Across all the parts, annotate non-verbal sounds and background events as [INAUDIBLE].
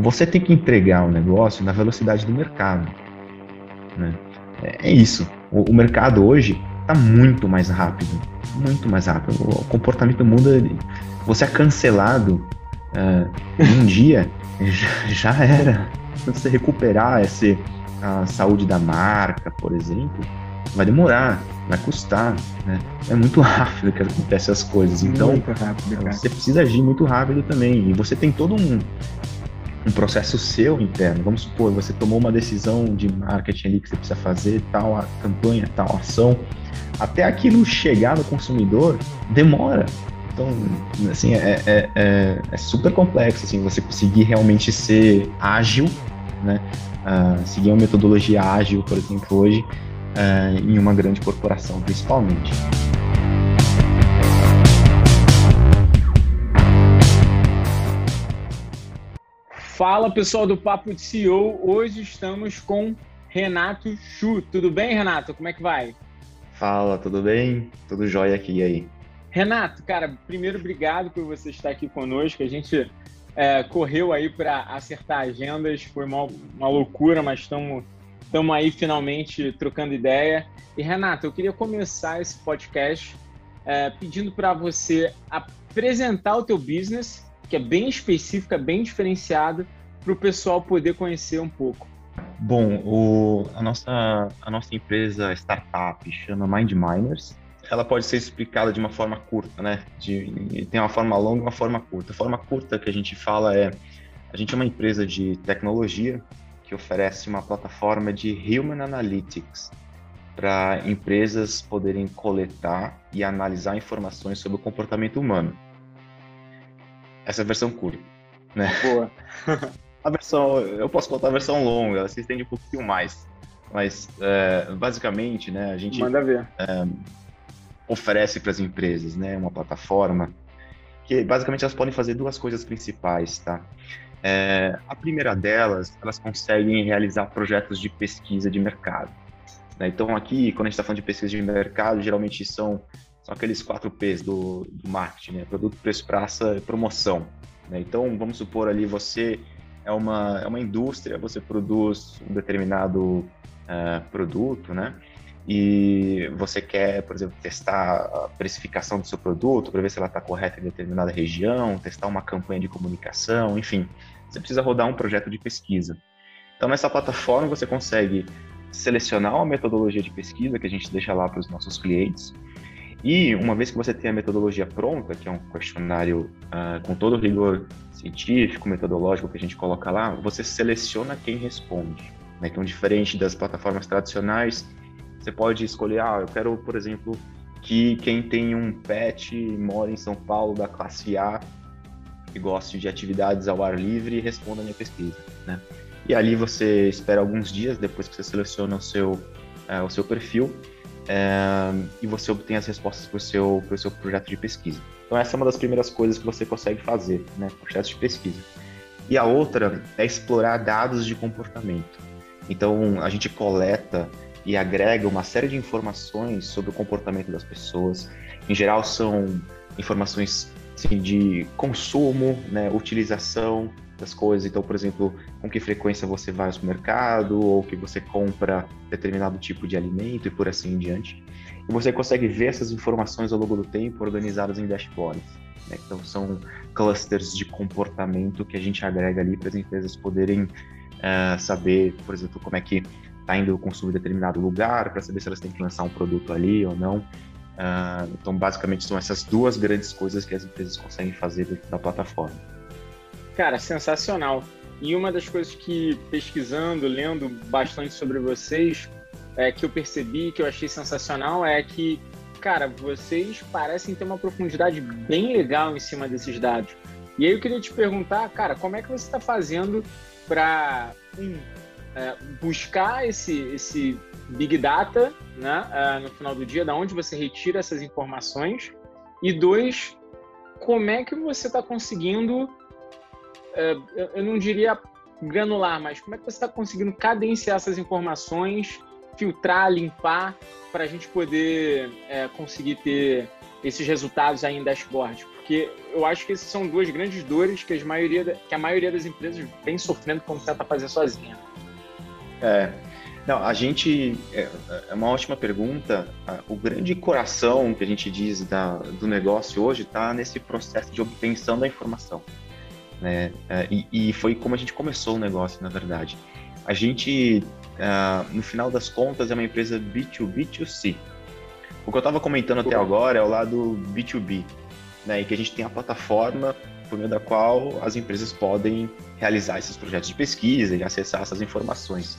você tem que entregar o negócio na velocidade do mercado. Né? É, é isso. O, o mercado hoje está muito mais rápido, muito mais rápido. O comportamento muda. Você é cancelado uh, um [LAUGHS] dia, já, já era. Se você recuperar esse, a saúde da marca, por exemplo, vai demorar, vai custar, né? É muito [LAUGHS] rápido que acontecem as coisas. Então, rápido, você precisa agir muito rápido também. E você tem todo um, um processo seu interno. Vamos supor, você tomou uma decisão de marketing ali que você precisa fazer tal campanha, tal ação. Até aquilo chegar no consumidor demora. Então, assim, é, é, é, é super complexo, assim, você conseguir realmente ser ágil, né? Uh, seguir uma metodologia ágil, por exemplo, hoje, uh, em uma grande corporação, principalmente. Fala pessoal do Papo de CEO, hoje estamos com Renato Chu. Tudo bem, Renato? Como é que vai? Fala, tudo bem? Tudo jóia aqui e aí? Renato, cara, primeiro obrigado por você estar aqui conosco. A gente é, correu aí para acertar agendas, foi uma, uma loucura, mas estamos aí finalmente trocando ideia. E Renato, eu queria começar esse podcast é, pedindo para você apresentar o teu business que é bem específica, bem diferenciada, para o pessoal poder conhecer um pouco. Bom, o, a, nossa, a nossa empresa startup chama Mind Miners. Ela pode ser explicada de uma forma curta, né? De, tem uma forma longa e uma forma curta. A forma curta que a gente fala é: a gente é uma empresa de tecnologia que oferece uma plataforma de Human Analytics para empresas poderem coletar e analisar informações sobre o comportamento humano essa é a versão curta, né? Boa. [LAUGHS] a versão, eu posso contar a versão longa, ela se estende um pouquinho mais, mas é, basicamente, né, a gente. É, oferece para as empresas, né, uma plataforma que basicamente elas podem fazer duas coisas principais, tá? É, a primeira delas, elas conseguem realizar projetos de pesquisa de mercado. Né? Então aqui, quando a gente está falando de pesquisa de mercado, geralmente são são aqueles quatro P's do, do marketing, né? Produto, preço, praça e promoção. Né? Então, vamos supor ali, você é uma, é uma indústria, você produz um determinado uh, produto, né? E você quer, por exemplo, testar a precificação do seu produto para ver se ela está correta em determinada região, testar uma campanha de comunicação, enfim. Você precisa rodar um projeto de pesquisa. Então, nessa plataforma, você consegue selecionar uma metodologia de pesquisa que a gente deixa lá para os nossos clientes e uma vez que você tem a metodologia pronta, que é um questionário uh, com todo o rigor científico, metodológico que a gente coloca lá, você seleciona quem responde. Né? Então, diferente das plataformas tradicionais, você pode escolher, ah, eu quero, por exemplo, que quem tem um pet mora em São Paulo da classe A e goste de atividades ao ar livre responda a minha pesquisa, né? E ali você espera alguns dias depois que você seleciona o seu, uh, o seu perfil é, e você obtém as respostas para o seu, seu projeto de pesquisa. Então, essa é uma das primeiras coisas que você consegue fazer, né? Projetos de pesquisa. E a outra é explorar dados de comportamento. Então, a gente coleta e agrega uma série de informações sobre o comportamento das pessoas. Em geral, são informações assim, de consumo, né, utilização, das coisas. Então, por exemplo, com que frequência você vai ao supermercado ou que você compra determinado tipo de alimento e por assim em diante. E você consegue ver essas informações ao longo do tempo organizadas em dashboards. Né? Então, são clusters de comportamento que a gente agrega ali para as empresas poderem uh, saber, por exemplo, como é que está indo o consumo em determinado lugar, para saber se elas têm que lançar um produto ali ou não. Uh, então, basicamente, são essas duas grandes coisas que as empresas conseguem fazer dentro da plataforma. Cara, sensacional. E uma das coisas que, pesquisando, lendo bastante sobre vocês, é, que eu percebi, que eu achei sensacional, é que, cara, vocês parecem ter uma profundidade bem legal em cima desses dados. E aí eu queria te perguntar, cara, como é que você está fazendo para um, é, buscar esse, esse Big Data né, é, no final do dia, da onde você retira essas informações? E dois, como é que você está conseguindo é, eu não diria granular, mas como é que você está conseguindo cadenciar essas informações, filtrar, limpar, para a gente poder é, conseguir ter esses resultados aí em dashboard? porque eu acho que essas são duas grandes dores que, as maioria, que a maioria das empresas vem sofrendo quando tenta fazer sozinha. É, não, a gente. É, é uma ótima pergunta. O grande coração que a gente diz da, do negócio hoje está nesse processo de obtenção da informação. Né? É, e, e, foi como a gente começou o negócio, na verdade. A gente, uh, no final das contas, é uma empresa B2B2C. O que eu estava comentando até agora é o lado B2B, né? Que a gente tem a plataforma por meio da qual as empresas podem realizar esses projetos de pesquisa e acessar essas informações.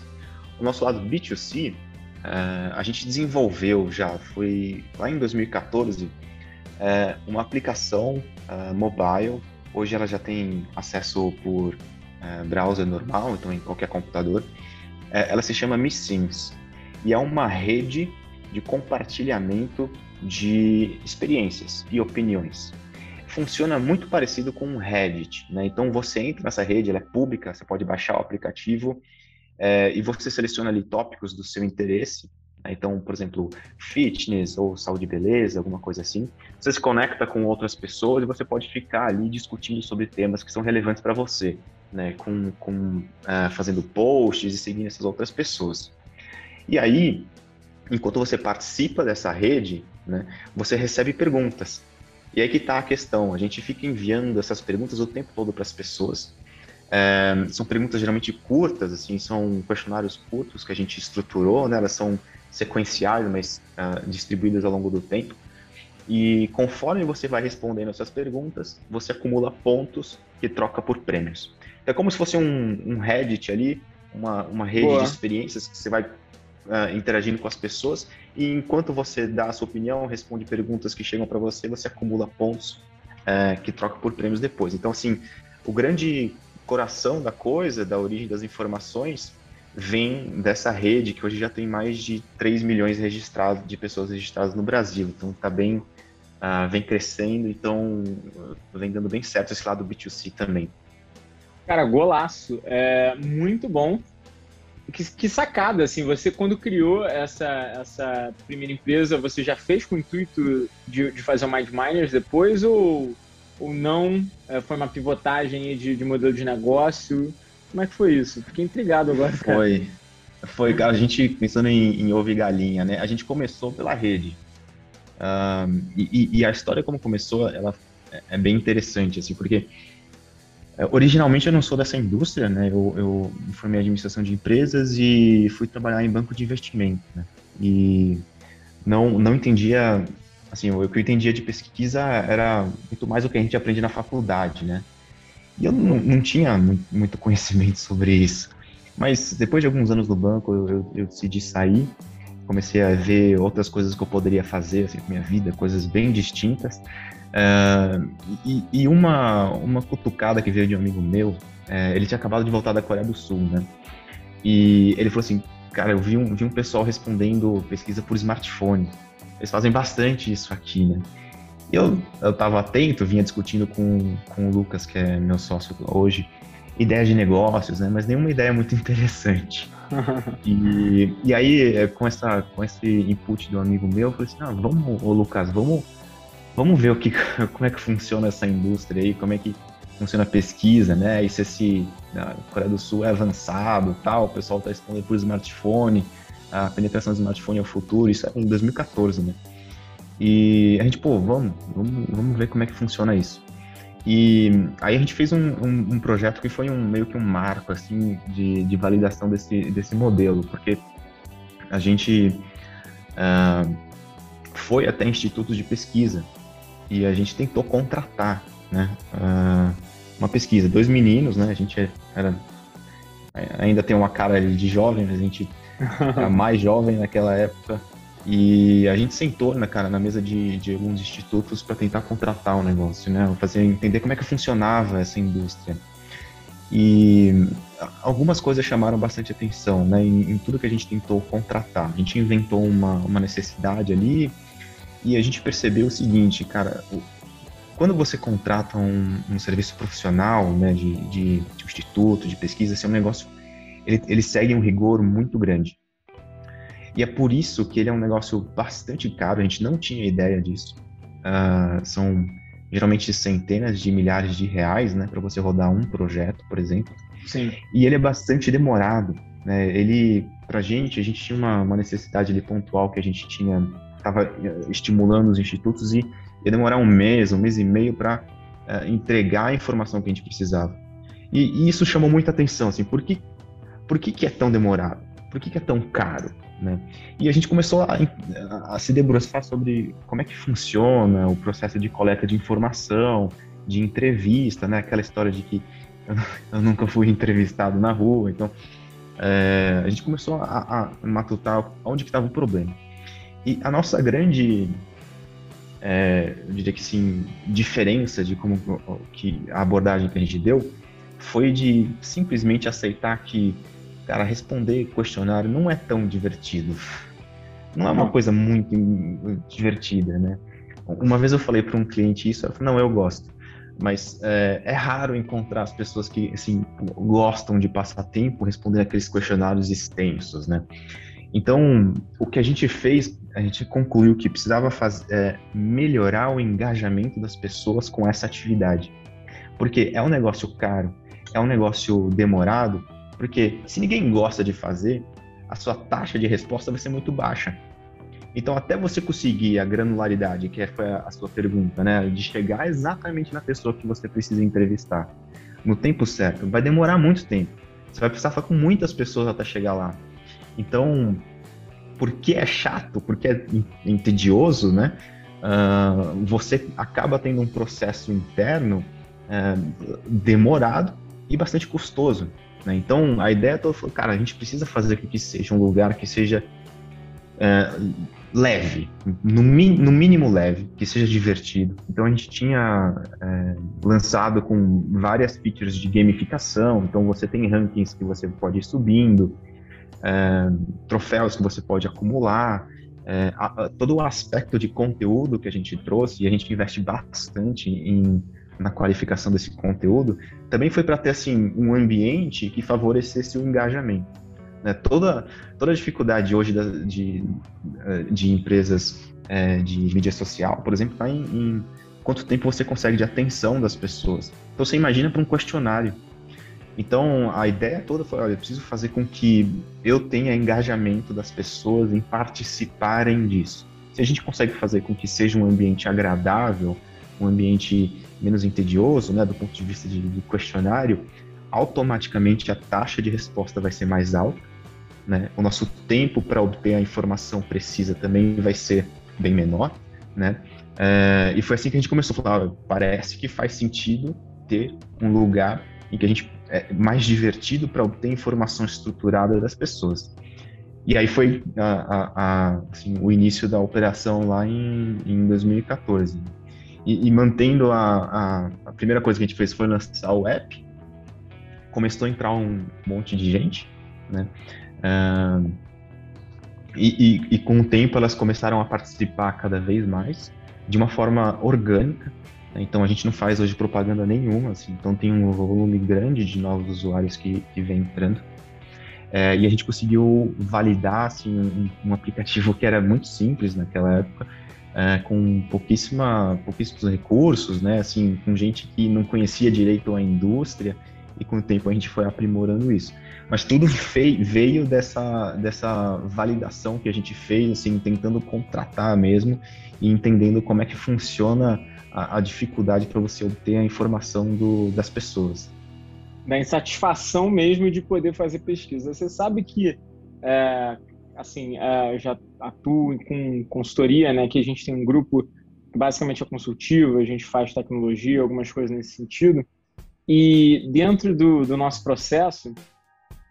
O nosso lado B2C, uh, eh, a gente desenvolveu já, foi lá em 2014, uh, eh, uma aplicação uh, mobile. Hoje ela já tem acesso por browser normal, então em qualquer computador. ela se chama MiSims e é uma rede de compartilhamento de experiências e opiniões. Funciona muito parecido com um Reddit, né? Então você entra nessa rede, ela é pública, você pode baixar o aplicativo é, e você seleciona ali tópicos do seu interesse. Né? Então, por exemplo, fitness ou saúde e beleza, alguma coisa assim. Você se conecta com outras pessoas e você pode ficar ali discutindo sobre temas que são relevantes para você, né? Com, com uh, fazendo posts e seguindo essas outras pessoas. E aí, enquanto você participa dessa rede, né, você recebe perguntas. E aí que está a questão. A gente fica enviando essas perguntas o tempo todo para as pessoas. É, são perguntas geralmente curtas, assim, são questionários curtos que a gente estruturou, né? Elas são sequenciais, mas uh, distribuídas ao longo do tempo. E conforme você vai respondendo essas perguntas, você acumula pontos que troca por prêmios. É como se fosse um, um Reddit ali, uma, uma rede Boa. de experiências que você vai uh, interagindo com as pessoas. E enquanto você dá a sua opinião, responde perguntas que chegam para você, você acumula pontos uh, que troca por prêmios depois. Então, assim, o grande coração da coisa, da origem das informações, vem dessa rede que hoje já tem mais de 3 milhões registrados, de pessoas registradas no Brasil. Então tá bem, uh, vem crescendo, então vem dando bem certo esse lado B2C também. Cara, golaço. É muito bom. Que, que, sacada, assim, você quando criou essa, essa primeira empresa, você já fez com o intuito de, de fazer o Mind Miners depois ou ou não? É, foi uma pivotagem de, de, modelo de negócio? Como é que foi isso? Fiquei intrigado agora. Cara. Foi. Foi, a gente pensando em, em ovo e galinha, né? A gente começou pela rede. Um, e, e, a história como começou, ela é, é bem interessante, assim, porque é, originalmente eu não sou dessa indústria, né? Eu, eu me formei administração de empresas e fui trabalhar em banco de investimento, né? E não, não entendia assim, o que eu entendia de pesquisa era muito mais o que a gente aprende na faculdade, né? E eu não, não tinha muito [LAUGHS] conhecimento sobre isso. Mas depois de alguns anos no banco, eu, eu, eu, decidi sair, comecei a ver outras coisas que eu poderia fazer assim, com minha vida, coisas bem distintas. Uh, e, e uma, uma cutucada que veio de um amigo meu, uh, ele tinha acabado de voltar da Coreia do Sul, né? E ele falou assim, cara, eu vi um, vi um pessoal respondendo pesquisa por smartphone. Eles fazem bastante isso aqui, né? Eu, eu tava atento, vinha discutindo com, com o Lucas, que é meu sócio hoje, ideias de negócios, né? Mas nenhuma ideia muito [LAUGHS] interessante. e, e aí, é, com, essa, com esse input do amigo meu, eu falei assim, ah, vamos, ô Lucas, vamos, vamos ver o que, [LAUGHS] como é que funciona essa indústria aí, como é que funciona a pesquisa, né? E se esse a Coreia do Sul é avançado tal, o pessoal está respondendo por smartphone, a penetração do smartphone é o futuro, isso é em 2014, né? E a gente, pô, vamos, vamos, vamos ver como é que funciona isso. E aí a gente fez um, um, um, projeto que foi um meio que um marco assim de, de validação desse, desse modelo, porque a gente uh, foi até institutos de pesquisa e a gente tentou contratar, né, uh, uma pesquisa. Dois meninos, né, a gente era ainda tem uma cara de jovem, mas a gente era [LAUGHS] mais jovem naquela época. E a gente sentou, né, cara, na mesa de, de alguns institutos para tentar contratar o negócio, né? Fazer entender como é que funcionava essa indústria. E algumas coisas chamaram bastante atenção, né? Em, em tudo que a gente tentou contratar. A gente inventou uma, uma necessidade ali e a gente percebeu o seguinte, cara, o, quando você contrata um, um serviço profissional, né, de, de, de instituto, de pesquisa, esse é um negócio ele, ele segue um rigor muito grande. E é por isso que ele é um negócio bastante caro, a gente não tinha ideia disso. Uh, são geralmente centenas de milhares de reais, né, para você rodar um projeto, por exemplo. Sim. E ele é bastante demorado, né? Ele, pra gente, a gente tinha uma, uma necessidade ali pontual que a gente tinha, estava eh, estimulando os institutos e ia demorar um mês, um mês e meio para uh, eh, entregar a informação que a gente precisava. E, e, isso chamou muita atenção, assim, por que, por que, que é tão demorado? Por que, que é tão caro? Né? E a gente começou a, a, se debruçar sobre como é que funciona o processo de coleta de informação, de entrevista, né? Aquela história de que eu, nunca fui entrevistado na rua, então é, a gente começou a, a matutar onde estava o problema. E a nossa grande, é, eu diria que sim, diferença de como que a abordagem que a gente deu foi de simplesmente aceitar que, cara, responder questionário não é tão divertido. Não é uma coisa muito divertida, né? Uma vez eu falei para um cliente isso, ela falou, não, eu gosto. Mas é, é, raro encontrar as pessoas que, assim, gostam de passar tempo respondendo aqueles questionários extensos, né? Então, o que a gente fez, a gente concluiu que precisava fazer, é, melhorar o engajamento das pessoas com essa atividade. Porque é um negócio caro, é um negócio demorado, porque se ninguém gosta de fazer, a sua taxa de resposta vai ser muito baixa. Então, até você conseguir a granularidade, que foi a sua pergunta, né, de chegar exatamente na pessoa que você precisa entrevistar, no tempo certo, vai demorar muito tempo. Você vai precisar falar com muitas pessoas até chegar lá. Então, porque é chato, porque é entedioso, né? Uh, você acaba tendo um processo interno uh, demorado e bastante custoso. Né? Então, a ideia é toda foi, cara, a gente precisa fazer que seja um lugar que seja uh, leve, no, no, mínimo leve, que seja divertido. Então, a gente tinha é, lançado com várias features de gamificação. Então, você tem rankings que você pode ir subindo, é, troféus que você pode acumular. É, a, a, todo o aspecto de conteúdo que a gente trouxe, e a gente investe bastante em na qualificação desse conteúdo, também foi para ter assim um ambiente que favorecesse o engajamento. Né? Toda, toda a dificuldade hoje da, de, eh, de empresas é, de mídia social, por exemplo, está em, em, quanto tempo você consegue de atenção das pessoas. Então você imagina para um questionário. Então a ideia toda foi, olha, eu preciso fazer com que eu tenha engajamento das pessoas em participarem disso. Se a gente consegue fazer com que seja um ambiente agradável, um ambiente menos entedioso, né, do ponto de vista de, de questionário, automaticamente a taxa de resposta vai ser mais alta, né? O nosso tempo para obter a informação precisa também vai ser bem menor, né? É, e foi assim que a gente começou a falar, parece que faz sentido ter um lugar em que a gente é mais divertido para obter informação estruturada das pessoas. E aí foi a, a, a, assim, o início da operação lá em, em 2014. E, e mantendo a, a, primeira coisa que a gente fez foi lançar o app. Começou a entrar um monte de gente, né? Uh, e, e, e, com o tempo elas começaram a participar cada vez mais, de uma forma orgânica. Né? Então a gente não faz hoje propaganda nenhuma, assim, então tem um volume grande de novos usuários que, que vem entrando. É, e a gente conseguiu validar assim, um, um, aplicativo que era muito simples naquela época, é, com pouquíssima, pouquíssimos recursos, né? Assim, com gente que não conhecia direito a indústria e com o tempo a gente foi aprimorando isso. Mas tudo [LAUGHS] veio dessa, dessa validação que a gente fez, assim, tentando contratar mesmo e entendendo como é que funciona a, a dificuldade para você obter a informação do, das pessoas. Da insatisfação mesmo de poder fazer pesquisa. Você sabe que é, assim, uh, já atuo com consultoria, né? Que a gente tem um grupo que basicamente é consultivo, a gente faz tecnologia, algumas coisas nesse sentido. E dentro do, do nosso processo,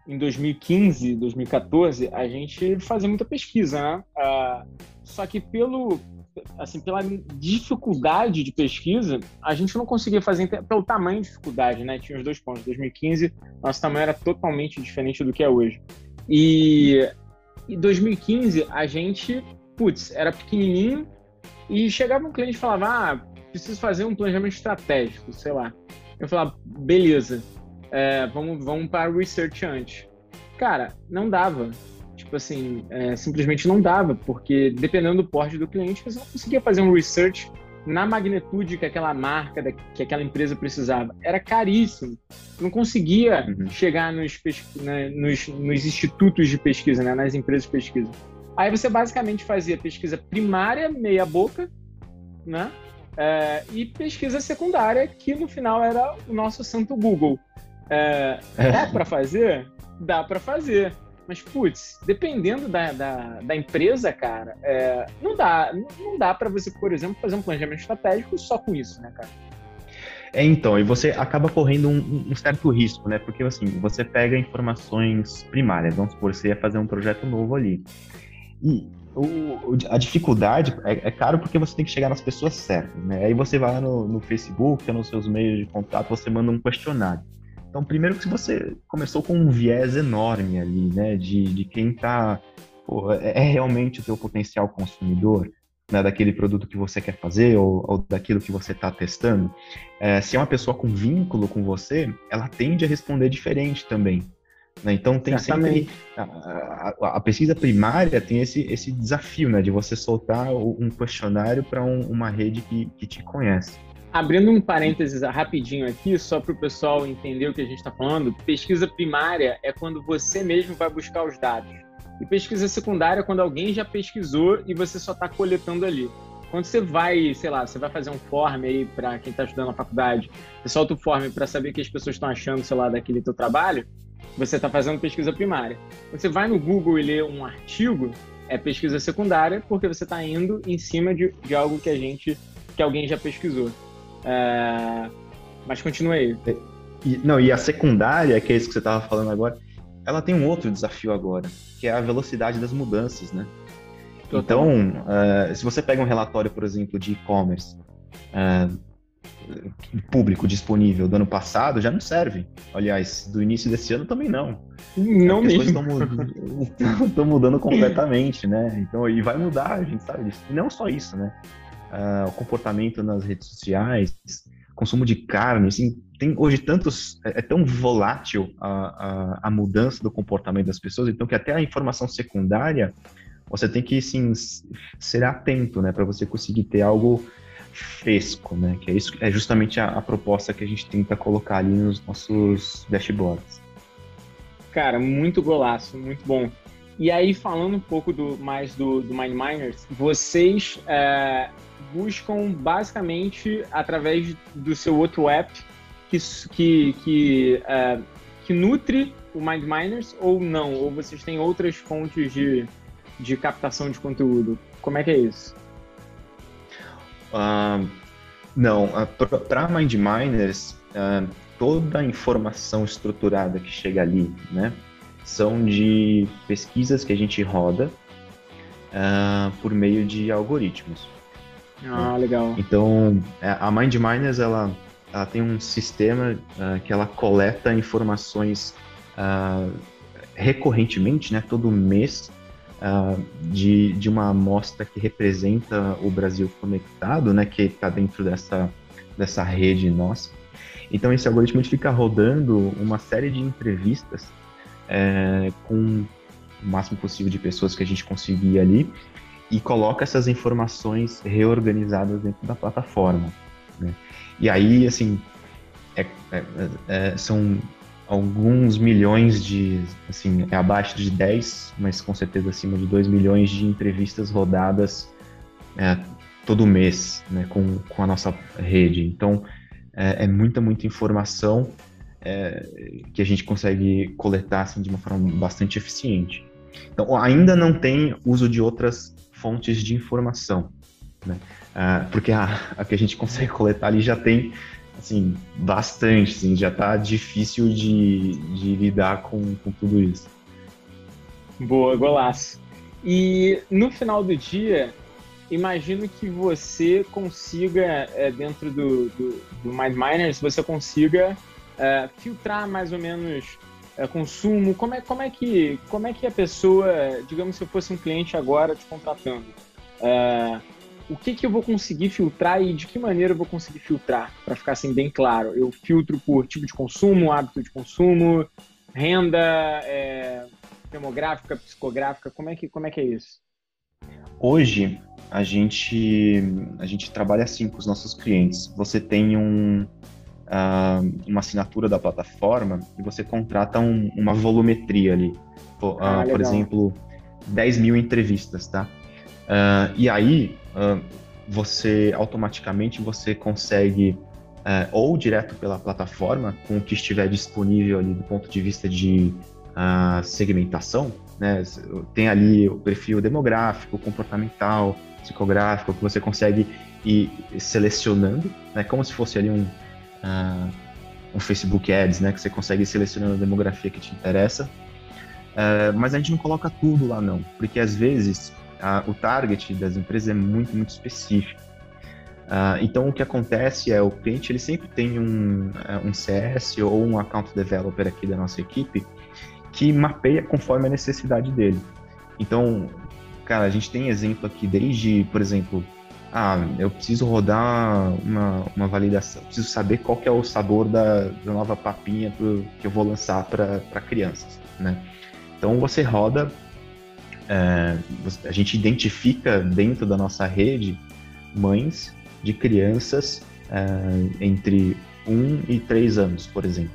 em 2015, 2014, a gente fazia muita pesquisa, né? Uh, só que pelo, assim, pela dificuldade de pesquisa, a gente não conseguia fazer pelo tamanho de dificuldade, né? Tinha os dois pontos. 2015, nosso tamanho era totalmente diferente do que é hoje. E em 2015, a gente, putz, era pequenininho e chegava um cliente e falava, ah, preciso fazer um planejamento estratégico, sei lá. Eu falava, beleza, é, vamos, vamos para o research antes. Cara, não dava. Tipo assim, é, simplesmente não dava, porque dependendo do porte do cliente, você não conseguia fazer um research na magnitude que aquela marca, que aquela empresa precisava. Era caríssimo. Não conseguia uhum. chegar nos, né, nos, nos, institutos de pesquisa, né, nas empresas de pesquisa. Aí você basicamente fazia pesquisa primária, meia boca, né? É, e pesquisa secundária, que no final era o nosso santo Google. É, dá para [LAUGHS] fazer? Dá para fazer. Mas, putz, dependendo da, da, da empresa, cara, é, não dá, não dá para você, por exemplo, fazer um planejamento estratégico só com isso, né, cara? É, então, e você acaba correndo um, um, certo risco, né? Porque, assim, você pega informações primárias, vamos supor, você ia fazer um projeto novo ali. E o, a dificuldade é, é, caro porque você tem que chegar nas pessoas certas, né? Aí você vai no, no Facebook, nos seus meios de contato, você manda um questionário. Então, primeiro que você começou com um viés enorme ali, né, de, de quem está é, é realmente o teu potencial consumidor, né, daquele produto que você quer fazer ou, ou daquilo que você está testando. É, se é uma pessoa com vínculo com você, ela tende a responder diferente também. Né? Então tem sempre a, a, a, pesquisa primária tem esse, esse desafio, né, de você soltar um questionário para um, uma rede que, que te conhece. Abrindo um parênteses rapidinho aqui, só para o pessoal entender o que a gente está falando, pesquisa primária é quando você mesmo vai buscar os dados. E pesquisa secundária é quando alguém já pesquisou e você só está coletando ali. Quando você vai, sei lá, você vai fazer um form aí para quem está estudando na faculdade, você solta o form para saber o que as pessoas estão achando, sei lá, daquele teu trabalho, você está fazendo pesquisa primária. Quando você vai no Google e lê um artigo, é pesquisa secundária, porque você está indo em cima de, de algo que a gente, que alguém já pesquisou. É... Mas continua aí. E, não, e a secundária, que é isso que você estava falando agora, ela tem um outro desafio agora, que é a velocidade das mudanças, né? Total. Então, uh, se você pega um relatório, por exemplo, de e-commerce uh, público disponível do ano passado, já não serve. Aliás, do início desse ano também não. Não mesmo. As coisas estão mudando [LAUGHS] completamente, né? Então, e vai mudar, a gente sabe disso. E não só isso, né? Uh, o comportamento nas redes sociais, consumo de carne, assim, tem hoje tantos, é, é tão volátil a, a, a, mudança do comportamento das pessoas, então que até a informação secundária, você tem que, sim, ser atento, né, para você conseguir ter algo fresco, né, que é isso, é justamente a, a proposta que a gente tenta colocar ali nos nossos dashboards. Cara, muito golaço, muito bom. E aí, falando um pouco do, mais do, do Mind Miners, vocês é, buscam basicamente através do seu outro app que, que, que, é, que nutre o Mind Miners ou não? Ou vocês têm outras fontes de, de captação de conteúdo? Como é que é isso? Uh, não, uh, para Mind Miners, uh, toda a informação estruturada que chega ali, né, são de pesquisas que a gente roda uh, por meio de algoritmos. Ah, legal. Então, é, a Mind Miners, ela, ela tem um sistema uh, que ela coleta informações uh, recorrentemente, né, todo mês, uh, de, de uma amostra que representa o Brasil conectado, né, que está dentro dessa, dessa rede nossa. Então, esse algoritmo fica rodando uma série de entrevistas é, com o máximo possível de pessoas que a gente conseguir ali, e coloca essas informações reorganizadas dentro da plataforma. Né? E aí, assim, é, é, é, são alguns milhões de, assim, é abaixo de 10, mas com certeza acima de 2 milhões de entrevistas rodadas é, todo mês né, com, com a nossa rede. Então, é, é muita, muita informação é, que a gente consegue coletar assim, de uma forma bastante eficiente. Então, ainda não tem uso de outras fontes de informação, né? Ah, porque a, a, que a gente [LAUGHS] consegue coletar ali já tem, assim, bastante, assim, já está difícil de, de lidar com, com tudo isso. Boa, golaço. E no final do dia, imagino que você consiga, é, dentro do, do, do Miners, você consiga é, filtrar mais ou menos é, consumo, como é, como, é que, como é que a pessoa, digamos se eu fosse um cliente agora te contratando, é, o que, que eu vou conseguir filtrar e de que maneira eu vou conseguir filtrar, para ficar assim bem claro? Eu filtro por tipo de consumo, hábito de consumo, renda, é, demográfica, psicográfica, como é que, como é, que é isso? Hoje, a gente, a gente trabalha assim com os nossos clientes. Você tem um, uh, uma assinatura da plataforma e você contrata um, uma volumetria ali. Por, uh, ah, por exemplo, 10 mil entrevistas, tá? Uh, e aí, você automaticamente você consegue ou direto pela plataforma, com o que estiver disponível ali do ponto de vista de segmentação, né? Tem ali o perfil demográfico, comportamental, psicográfico, que você consegue ir selecionando, né? Como se fosse ali um, uh, um Facebook Ads, né? Que você consegue selecionando a demografia que te interessa. Uh, mas a gente não coloca tudo lá não, porque às vezes uh, o target das empresas é muito, muito específico. Uh, então o que acontece é o cliente ele sempre tem um, um CS ou um account developer aqui da nossa equipe que mapeia conforme a necessidade dele. Então, cara, a gente tem exemplo aqui desde, por exemplo, ah, eu preciso rodar uma, uma validação, preciso saber qual que é o sabor da, da nova papinha pro, que eu vou lançar para crianças, né? Então você roda, é, a gente identifica dentro da nossa rede mães de crianças é, entre 1 e 3 anos, por exemplo.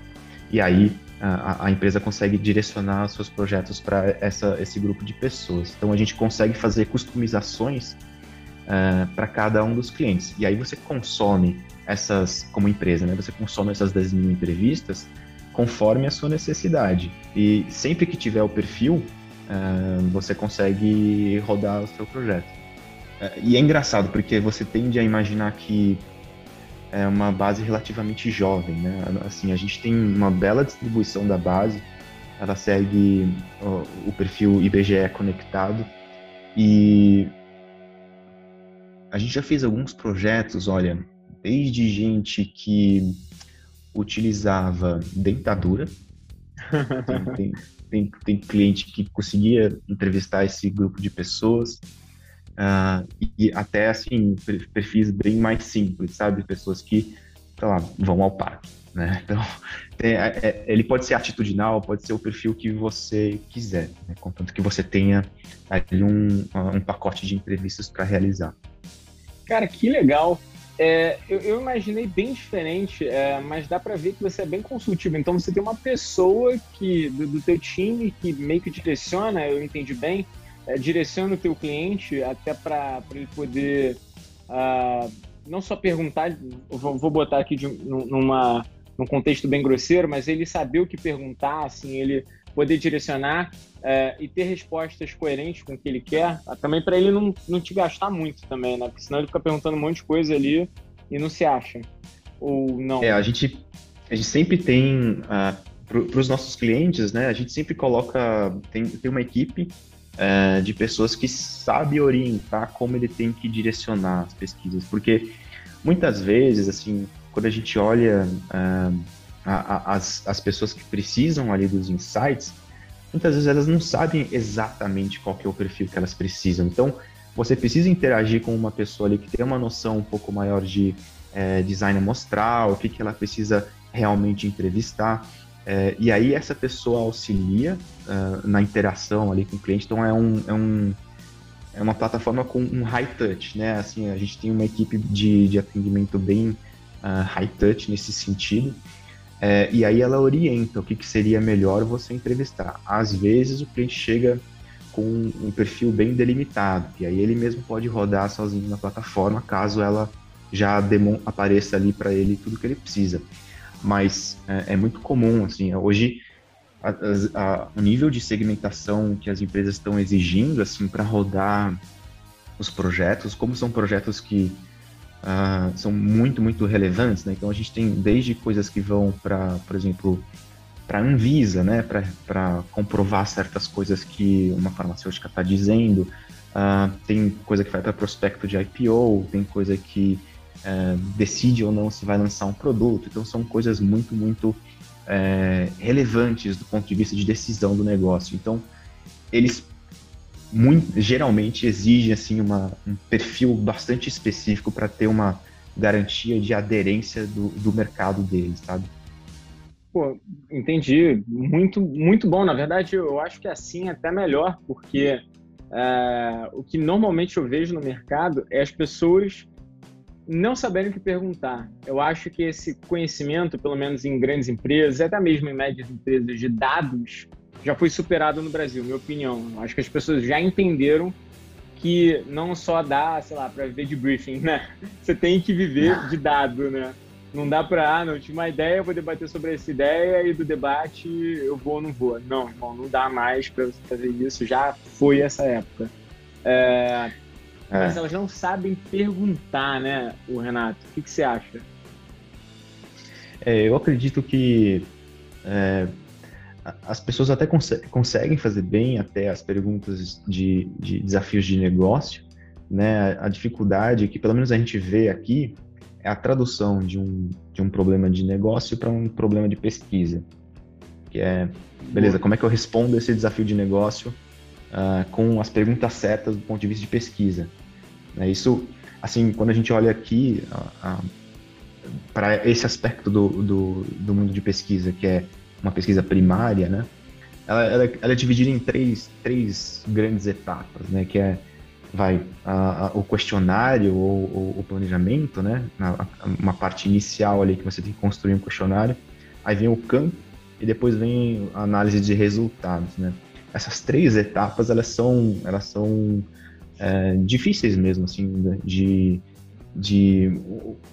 E aí a, a empresa consegue direcionar seus projetos para esse grupo de pessoas. Então a gente consegue fazer customizações uh, para cada um dos clientes. E aí você consome essas, como empresa, né? Você consome essas 10 mil entrevistas conforme a sua necessidade. E sempre que tiver o perfil, uh, você consegue rodar o seu projeto. Uh, e é engraçado, porque você tende a imaginar que é uma base relativamente jovem, né? Assim, a gente tem uma bela distribuição da base, ela segue o, o perfil IBGE conectado e a gente já fez alguns projetos, olha, desde gente que utilizava dentadura, tem, [LAUGHS] tem, tem, cliente que conseguia entrevistar esse grupo de pessoas, uh, e, até assim, perfis bem mais simples, sabe? Pessoas que, sei lá, vão ao parque. Né? [LAUGHS] Então, tem, é, é, ele pode ser atitudinal, pode ser o perfil que você quiser, né? contanto que você tenha ali um, um pacote de entrevistas para realizar. Cara, que legal. É, eu, eu, imaginei bem diferente, é, mas dá para ver que você é bem consultivo. Então você tem uma pessoa que do, do teu time que meio que direciona, eu entendi bem, é, direciona o teu cliente até para ele poder uh, não só perguntar, vou, vou botar aqui de, numa, num contexto bem grosseiro, mas ele saber o que perguntar, assim, ele poder direcionar é, e ter respostas coerentes com o que ele quer, também para ele não, não te gastar muito também, né? Porque senão ele fica perguntando um monte de coisa ali e não se acha. Ou não. É, a gente, a gente sempre tem, uh, ah, para os nossos clientes, né? A gente sempre coloca, tem, tem uma equipe uh, de pessoas que sabe orientar como ele tem que direcionar as pesquisas, porque muitas vezes, assim, quando a gente olha uh, as, as pessoas que precisam ali dos insights, muitas vezes elas não sabem exatamente qual que é o perfil que elas precisam. Então, você precisa interagir com uma pessoa ali que tem uma noção um pouco maior de é, design amostral, o que, que ela precisa realmente entrevistar. É, e aí essa pessoa auxilia uh, na interação ali com o cliente. Então é um, é um é uma plataforma com um high touch, né? Assim a gente tem uma equipe de, de atendimento bem uh, high touch nesse sentido. É, e aí ela orienta o que, que seria melhor você entrevistar. Às vezes o cliente chega com um perfil bem delimitado, e aí ele mesmo pode rodar sozinho na plataforma, caso ela já apareça ali para ele tudo que ele precisa. Mas é, é muito comum, assim, hoje a, a, o nível de segmentação que as empresas estão exigindo, assim, para rodar os projetos, como são projetos que uh, são muito, muito relevantes, né? Então a gente tem desde coisas que vão para, por exemplo, para a Anvisa, né? Para comprovar certas coisas que uma farmacêutica está dizendo, uh, tem coisa que vai para prospecto de IPO, tem coisa que uh, decide ou não se vai lançar um produto, então são coisas muito, muito é, relevantes do ponto de vista de decisão do negócio. Então, eles muito, geralmente exige assim uma, um perfil bastante específico para ter uma garantia de aderência do, do mercado deles, sabe? Pô, entendi. Muito, muito bom. Na verdade, eu acho que assim é até melhor, porque é, o que normalmente eu vejo no mercado é as pessoas não saberem o que perguntar. Eu acho que esse conhecimento, pelo menos em grandes empresas, até mesmo em médias empresas de dados, já foi superado no Brasil, minha opinião. Eu acho que as pessoas já entenderam que não só dá, sei lá, para viver de briefing, né? [LAUGHS] Você tem que viver de dado, né? Não dá para, ah, não, tive uma ideia, eu vou debater sobre essa ideia e do debate eu vou ou não vou. Não, irmão, não dá mais para você fazer isso, já foi essa época. É, é. Mas elas não sabem perguntar, né, o Renato? O que, que você acha? É, eu acredito que é, as pessoas até cons conseguem fazer bem até as perguntas de, de, desafios de negócio, né? A dificuldade que pelo menos a gente vê aqui é a tradução de um, de um problema de negócio para um problema de pesquisa, que é, beleza, como é que eu respondo esse desafio de negócio uh, com as perguntas certas do ponto de vista de pesquisa? Né? Isso, assim, quando a gente olha aqui para esse aspecto do, do, do, mundo de pesquisa, que é uma pesquisa primária, né? Ela, ela, ela é dividida em três, três grandes etapas, né? Que é vai a, a, o questionário ou, ou, o planejamento, né? A, uma parte inicial ali que você tem que construir um questionário. Aí vem o campo e depois vem a análise de resultados, né? Essas três etapas elas são elas são é, difíceis mesmo, assim, de, de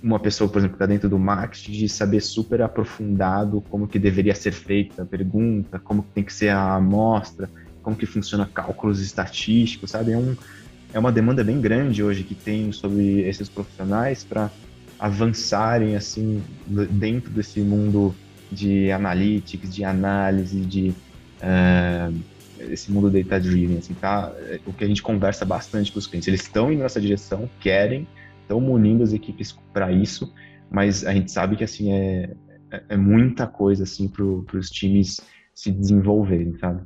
uma pessoa, por exemplo, que está dentro do marketing, de saber super aprofundado como que deveria ser feita a pergunta, como que tem que ser a amostra, como que funciona cálculos estatísticos, sabe? É, um, é uma demanda bem grande hoje que tem sobre esses profissionais para avançarem, assim, dentro desse mundo de analytics, de análise, de... Uh, esse mundo data-driven, assim, tá? O que a gente conversa bastante com os clientes. Eles estão indo nessa direção, querem, estão munindo as equipes para isso, mas a gente sabe que, assim, é, é, é muita coisa, assim, para os times se desenvolverem, sabe?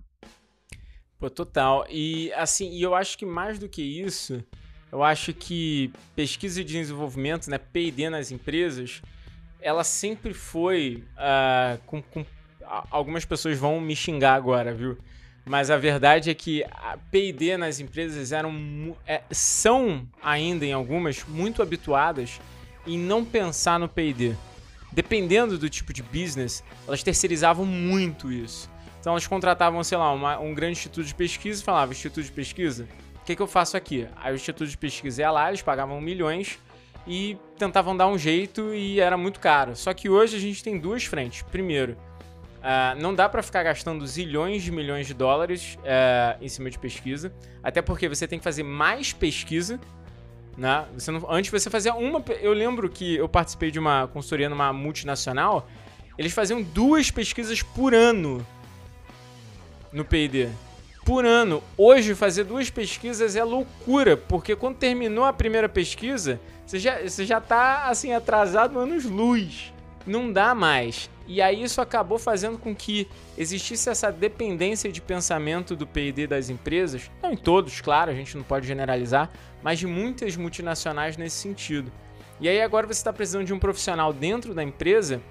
Pô, total. E, assim, eu acho que mais do que isso, eu acho que pesquisa e desenvolvimento, né, P&D nas empresas, ela sempre foi uh, com, com algumas pessoas vão me xingar agora, viu? Mas a verdade é que a P&D nas empresas eram, é, são ainda em algumas muito habituadas em não pensar no P&D. Dependendo do tipo de business, elas terceirizavam muito isso. Então elas contratavam, sei lá, uma, um grande instituto de pesquisa e falavam, instituto de pesquisa, o que, que eu faço aqui? Aí o instituto de pesquisa ia lá, eles pagavam milhões e tentavam dar um jeito e era muito caro. Só que hoje a gente tem duas frentes. Primeiro, Uh, não dá para ficar gastando zilhões de milhões de dólares uh, em cima de pesquisa, até porque você tem que fazer mais pesquisa. Né? Você não, antes você fazia uma. Eu lembro que eu participei de uma consultoria numa multinacional. Eles faziam duas pesquisas por ano no PD. Por ano. Hoje, fazer duas pesquisas é loucura, porque quando terminou a primeira pesquisa, você já, você já tá assim, atrasado anos luz. Não dá mais. E aí isso acabou fazendo com que existisse essa dependência de pensamento do P&D das empresas, não em todos, claro, a gente não pode generalizar, mas de muitas multinacionais nesse sentido. E aí agora você está precisando de um profissional dentro da empresa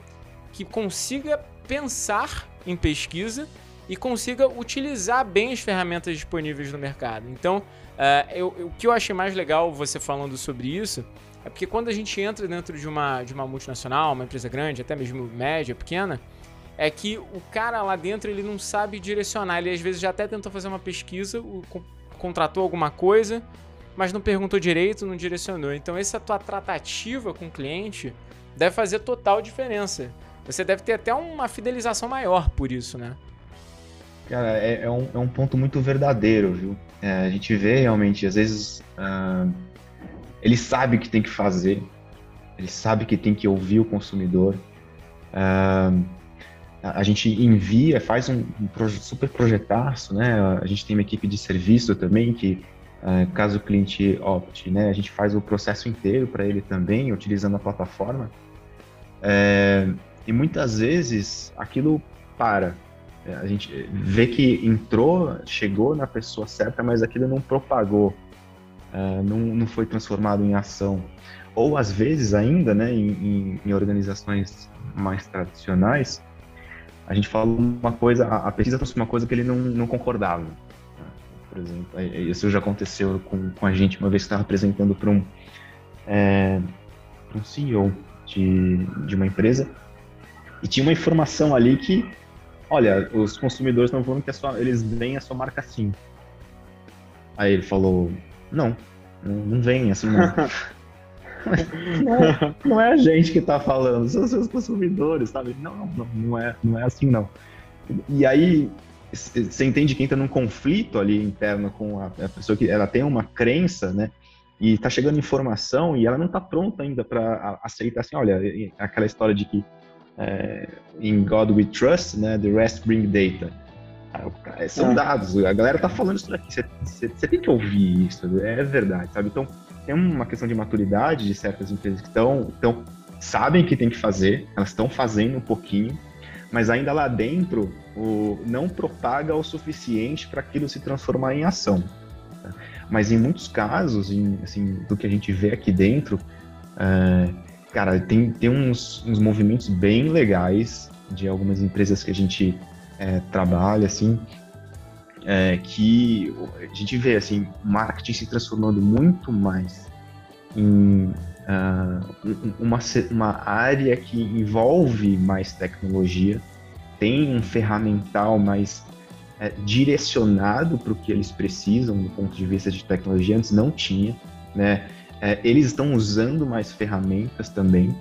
que consiga pensar em pesquisa e consiga utilizar bem as ferramentas disponíveis no mercado. Então, uh, eu, o que eu achei mais legal você falando sobre isso é porque quando a gente entra dentro de uma, de uma multinacional, uma empresa grande, até mesmo média, pequena, é que o cara lá dentro ele não sabe direcionar. Ele às vezes já até tentou fazer uma pesquisa, contratou alguma coisa, mas não perguntou direito, não direcionou. Então essa tua tratativa com o cliente deve fazer total diferença. Você deve ter até uma fidelização maior por isso, né? Cara, é, é um, é um ponto muito verdadeiro, viu? É, a gente vê realmente, às vezes, uh, ele sabe o que tem que fazer, ele sabe que tem que ouvir o consumidor. Uh, a gente envia, faz um, um super projetaço, né? A gente tem uma equipe de serviço também que, uh, caso o cliente opte, né? A gente faz o processo inteiro para ele também, utilizando a plataforma. Uh, e muitas vezes aquilo para. A gente vê que entrou, chegou na pessoa certa, mas aquilo não propagou uh, não, não foi transformado em ação. Ou às vezes ainda, né, em, em, em organizações mais tradicionais, a gente fala uma coisa, a, a pesquisa trouxe uma coisa que ele não, não concordava. por exemplo. Isso já aconteceu com, com a gente uma vez que estava apresentando para um, é, um CEO de, de uma empresa e tinha uma informação ali que, olha, os consumidores não vão que a sua, eles veem a sua marca assim. Aí ele falou, não, não vem assim não. [LAUGHS] não, é, não é a gente que está falando, são os seus consumidores, sabe? Não, não, não é, não é assim não. E aí você entende que entra num conflito ali interno com a, a pessoa que ela tem uma crença, né? E está chegando informação e ela não está pronta ainda para aceitar assim, olha, aquela história de que é, in God we trust, né? The rest bring data. Ah, são é. dados, a galera tá falando isso aqui, você tem que ouvir isso, é verdade, sabe? Então, tem uma questão de maturidade de certas empresas que estão, então, sabem que tem que fazer, elas estão fazendo um pouquinho, mas ainda lá dentro o, não propaga o suficiente para aquilo se transformar em ação. Tá? Mas em muitos casos, em, assim, do que a gente vê aqui dentro, é, cara, tem, tem uns, uns movimentos bem legais de algumas empresas que a gente é, assim, é, que a gente vê, assim, marketing se transformando muito mais em uh, uma, uma área que envolve mais tecnologia, tem um ferramental mais é, direcionado para o que eles precisam do ponto de vista de tecnologia, antes não tinha, né? É, eles estão usando mais ferramentas também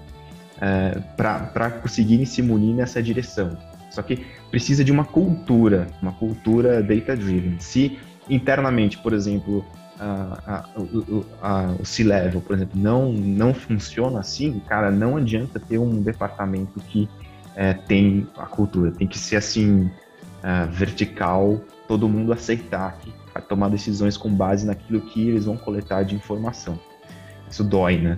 é, para conseguirem se munir nessa direção. Só que precisa de uma cultura, uma cultura data-driven. Se internamente, por exemplo, a, a, a, o C-Level, por exemplo, não, não funciona assim, cara, não adianta ter um departamento que é, tem a cultura. Tem que ser assim, é, vertical, todo mundo aceitar que vai tomar decisões com base naquilo que eles vão coletar de informação. Isso dói, né?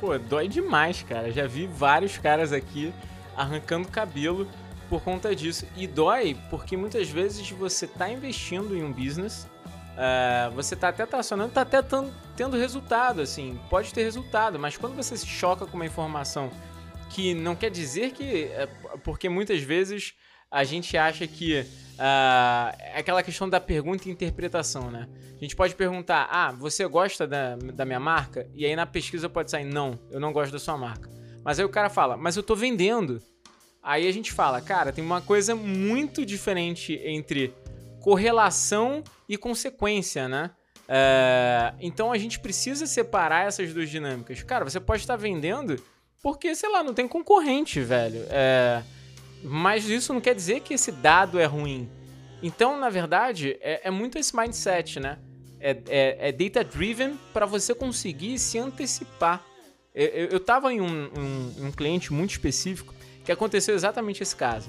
Pô, dói demais, cara. Já vi vários caras aqui arrancando cabelo por conta disso. E dói porque muitas vezes você está investindo em um business, uh, você está até tracionando, está até tendo resultado, assim, pode ter resultado, mas quando você se choca com uma informação que não quer dizer que. É, porque muitas vezes a gente acha que. Uh, aquela questão da pergunta e interpretação, né? A gente pode perguntar: ah, você gosta da, da minha marca? E aí na pesquisa pode sair: não, eu não gosto da sua marca. Mas aí o cara fala: mas eu tô vendendo. Aí a gente fala: cara, tem uma coisa muito diferente entre correlação e consequência, né? Uh, então a gente precisa separar essas duas dinâmicas. Cara, você pode estar vendendo porque, sei lá, não tem concorrente, velho. É... Mas isso não quer dizer que esse dado é ruim. Então, na verdade, é, é muito esse mindset, né? É, é, é data-driven para você conseguir se antecipar. Eu, eu, eu tava em um, um, um, cliente muito específico que aconteceu exatamente esse caso.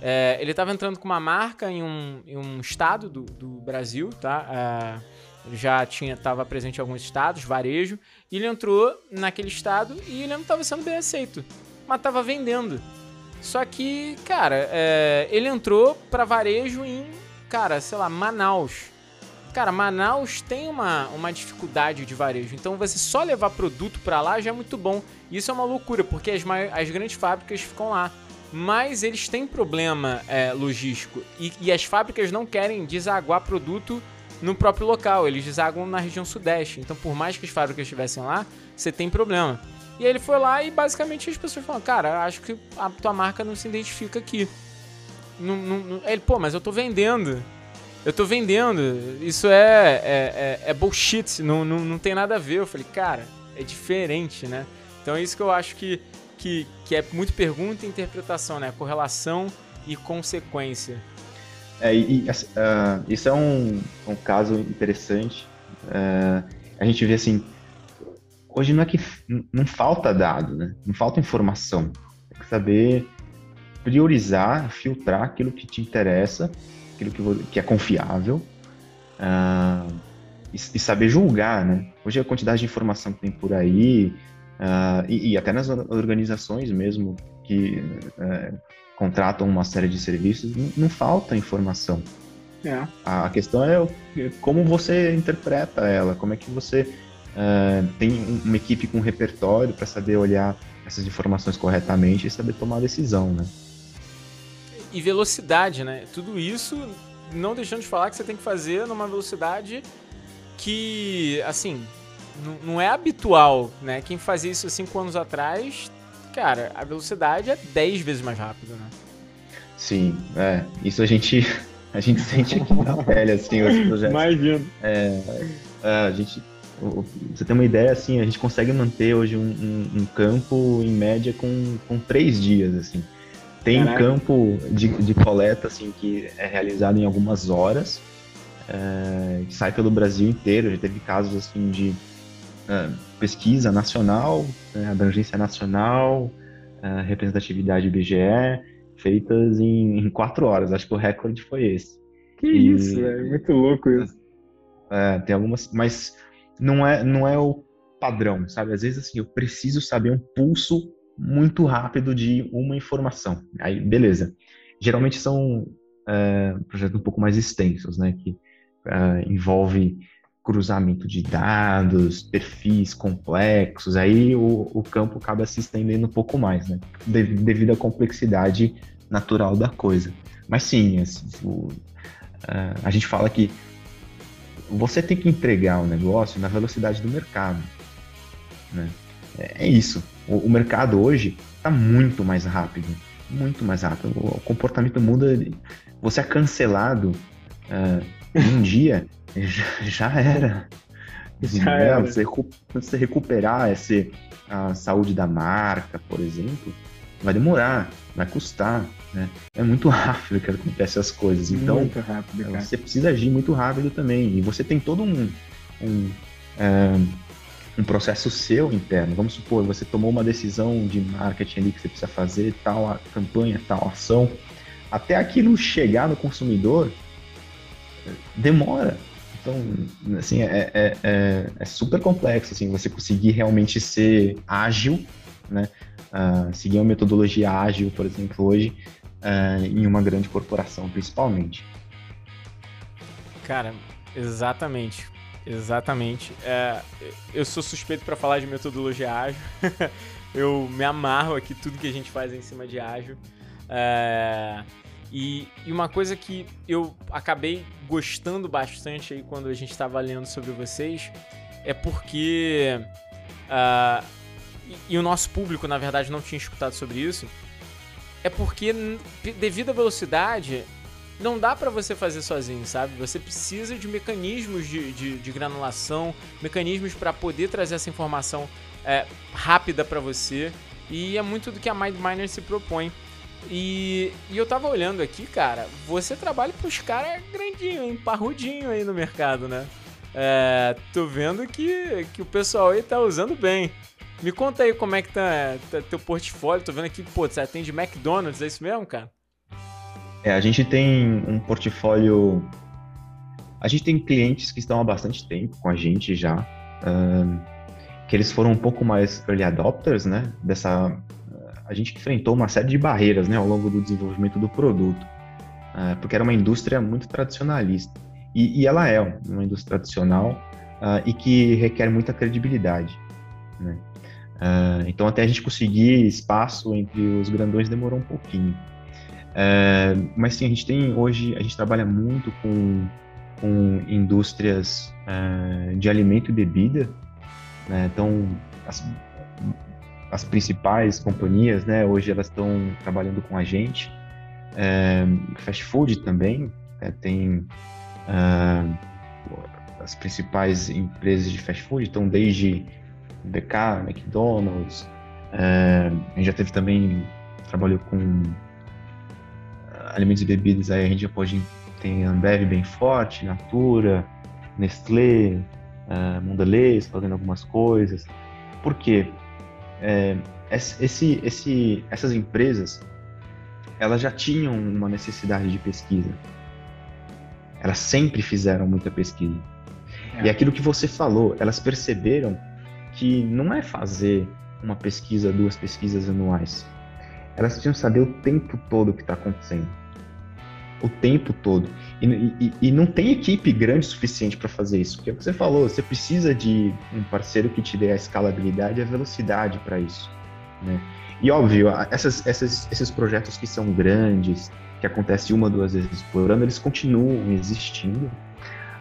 É, ele estava entrando com uma marca em um, em um estado do, do Brasil, tá? É, já tinha estava presente em alguns estados, varejo, e ele entrou naquele estado e ele não estava sendo bem aceito, mas estava vendendo. Só que, cara, é, ele entrou para varejo em, cara, sei lá, Manaus. Cara, Manaus tem uma, uma dificuldade de varejo, então você só levar produto para lá já é muito bom. Isso é uma loucura, porque as, as grandes fábricas ficam lá. Mas eles têm problema é, logístico e, e as fábricas não querem desaguar produto no próprio local, eles desaguam na região sudeste. Então, por mais que as fábricas estivessem lá, você tem problema. E aí ele foi lá e basicamente as pessoas falaram: Cara, acho que a tua marca não se identifica aqui. Não, não, ele, pô, mas eu tô vendendo. Eu tô vendendo. Isso é, é, é, é bullshit. Não, não, não tem nada a ver. Eu falei: Cara, é diferente, né? Então é isso que eu acho que, que, que é muito pergunta e interpretação, né? Correlação e consequência. É, e, uh, isso é um, um caso interessante. Uh, a gente vê assim, hoje não é que não falta dado, né? Não falta informação. Tem que saber priorizar, filtrar aquilo que te interessa, aquilo que, que é confiável uh, e, e, saber julgar, né? Hoje a quantidade de informação que tem por aí uh, e, e, até nas organizações mesmo que uh, contratam uma série de serviços, não, não falta informação. É. A questão é como você interpreta ela, como é que você uh, tem uma equipe com um repertório para saber olhar essas informações corretamente e saber tomar a decisão, né? E velocidade, né? Tudo isso não deixando de falar que você tem que fazer numa velocidade que, assim, não é habitual, né? Quem fazia isso cinco anos atrás, cara, a velocidade é 10 vezes mais rápida, né? Sim, é. Isso a gente, a gente sente aqui na pele, assim, os projetos. Imagino. É, é, a gente, você tem uma ideia, assim, a gente consegue manter hoje um, um, um campo, em média, com, com três dias, assim. Tem Caraca. campo de, de coleta, assim, que é realizado em algumas horas, é, sai pelo Brasil inteiro, já teve casos, assim, de é, pesquisa nacional, né, abrangência nacional, é, representatividade IBGE, feitas em, em, quatro horas. Acho que o recorde foi esse. Que e, isso, é muito louco isso. É, tem algumas, mas não é, não é o padrão, sabe? Às vezes assim, eu preciso saber um pulso muito rápido de uma informação. Aí, beleza. Geralmente são é, projetos um pouco mais extensos, né? Que é, envolve cruzamento de dados, perfis complexos, aí o, o campo acaba se estendendo um pouco mais, né? De, devido à complexidade natural da coisa. Mas sim, assim, o, uh, a gente fala que você tem que entregar o negócio na velocidade do mercado. Né? É, é isso. O, o, mercado hoje está muito mais rápido. Muito mais rápido. O, o comportamento muda. Você é cancelado uh, um [LAUGHS] dia já, já era. Já era. Você, você recuperar essa, a saúde da marca, por exemplo, vai demorar, vai custar. Né? É muito [LAUGHS] rápido que acontecem as coisas. Então, muito rápido, você precisa agir muito rápido também. E você tem todo um, um, é, um processo seu interno. Vamos supor, você tomou uma decisão de marketing ali que você precisa fazer, tal a campanha, tal ação. Até aquilo chegar no consumidor, demora. Então, assim, é, é, é, é, super complexo, assim, você conseguir realmente ser ágil, né? Uh, seguir uma metodologia ágil, por exemplo, hoje, uh, em uma grande corporação, principalmente. Cara, exatamente. Exatamente. É, eu sou suspeito para falar de metodologia ágil. [LAUGHS] eu me amarro aqui tudo que a gente faz em cima de ágil. É, e, e, uma coisa que eu acabei gostando bastante aí quando a gente estava lendo sobre vocês é porque. Uh, e, e, o nosso público, na verdade, não tinha escutado sobre isso. É porque, devido à velocidade, não dá para você fazer sozinho, sabe? Você precisa de mecanismos de, de, de granulação, mecanismos para poder trazer essa informação é, rápida para você. E é muito do que a MindMiner se propõe. E, e eu tava olhando aqui, cara, você trabalha pros caras grandinho, hein? Parrudinho aí no mercado, né? É, tô vendo que, que o pessoal aí tá usando bem. Me conta aí como é que tá, tá teu portfólio. Tô vendo aqui, pô, você atende McDonald's, é isso mesmo, cara? É, a gente tem um portfólio. A gente tem clientes que estão há bastante tempo com a gente já. Um, que eles foram um pouco mais early adopters, né? Dessa a gente enfrentou uma série de barreiras né, ao longo do desenvolvimento do produto, uh, porque era uma indústria muito tradicionalista. E, e ela é uma indústria tradicional uh, e que requer muita credibilidade. Né? Uh, então, até a gente conseguir espaço entre os grandões demorou um pouquinho. Mas sim, a gente tem hoje, a gente trabalha muito com, com indústrias de alimento e bebida. Né? Então, as, as principais companhias, né, hoje elas estão trabalhando com a gente. É, fast food também, é, tem uh, as principais empresas de fast food, então desde BK, McDonald's, é, a gente já teve também, trabalhou com alimentos e bebidas, aí a gente já pode, tem Ambev bem forte, Natura, Nestlé, uh, Mondelez fazendo algumas coisas. Por quê? é, esse, esse, essas empresas elas já tinham uma necessidade de pesquisa. Elas sempre fizeram muita pesquisa. É. E aquilo que você falou, elas perceberam que não é fazer uma pesquisa, duas pesquisas anuais. Elas precisam saber o tempo todo o que está acontecendo o tempo todo. E, e, e não tem equipe grande suficiente para fazer isso. Porque é o que você falou, você precisa de um parceiro que te dê a escalabilidade e a velocidade para isso. Né? E óbvio, essas, essas, esses projetos que são grandes, que acontece uma, duas vezes por ano, eles continuam existindo,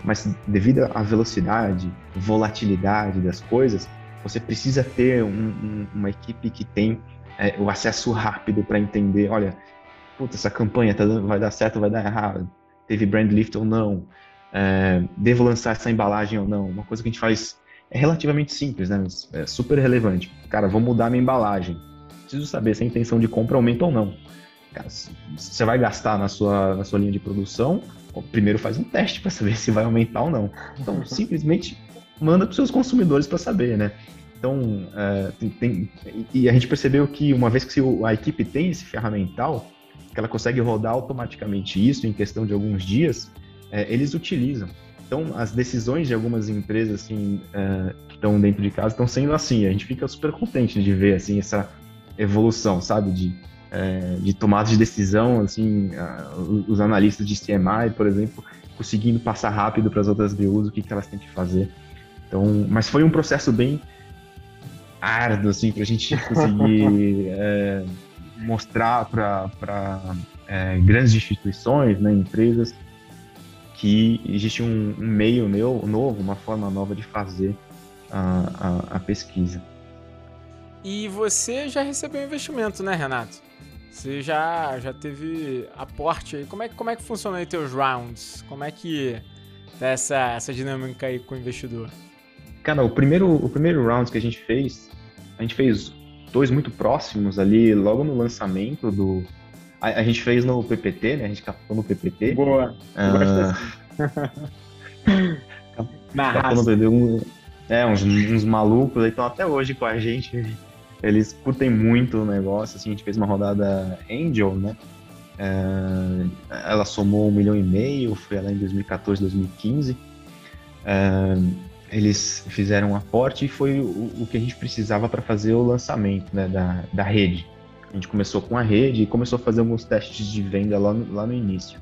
mas devido à velocidade, volatilidade das coisas, você precisa ter um, um, uma equipe que tem é, o acesso rápido para entender, olha, puta, essa campanha tá vai dar certo ou vai dar errado, teve brand lift ou não, é, devo lançar essa embalagem ou não, uma coisa que a gente faz é relativamente simples, né? É super relevante. Cara, vou mudar minha embalagem. Preciso saber se a intenção de compra aumenta ou não. Cara, você vai gastar na sua, na sua linha de produção, primeiro faz um teste para saber se vai aumentar ou não. Então, [LAUGHS] simplesmente manda para seus consumidores para saber, né? Então, é, tem, tem, e a gente percebeu que uma vez que a equipe tem esse ferramental, que ela consegue rodar automaticamente isso em questão de alguns dias, é, eles utilizam. Então, as decisões de algumas empresas assim, é, que estão dentro de casa estão sendo assim. A gente fica super contente de ver assim essa evolução, sabe, de é, de tomada de decisão, assim, os analistas de CMI, por exemplo, conseguindo passar rápido para as outras BUs o que, que elas têm que fazer. Então, mas foi um processo bem árduo, assim, para a gente conseguir [LAUGHS] é, mostrar para é, grandes instituições, né, empresas, que existe um, um meio meu, novo, uma forma nova de fazer a, a, a pesquisa. E você já recebeu investimento, né, Renato? Você já, já teve aporte aí. Como é, como é que funciona aí teus rounds? Como é que tá essa, essa dinâmica aí com o investidor? Cara, o primeiro, o primeiro round que a gente fez, a gente fez dois muito próximos ali, logo no lançamento do. A, a gente fez no PPT, né? A gente captou no PPT. Boa. Ah, [LAUGHS] Na raça. Um, é, uns, uns malucos aí estão até hoje com a gente eles curtem muito o negócio, assim, a gente fez uma rodada Angel, né? É, ela somou um milhão e meio, foi lá em 2014, 2015. É, eles fizeram um aporte e foi o, o que a gente precisava para fazer o lançamento né, da, da rede. A gente começou com a rede e começou a fazer alguns testes de venda lá no, lá no início.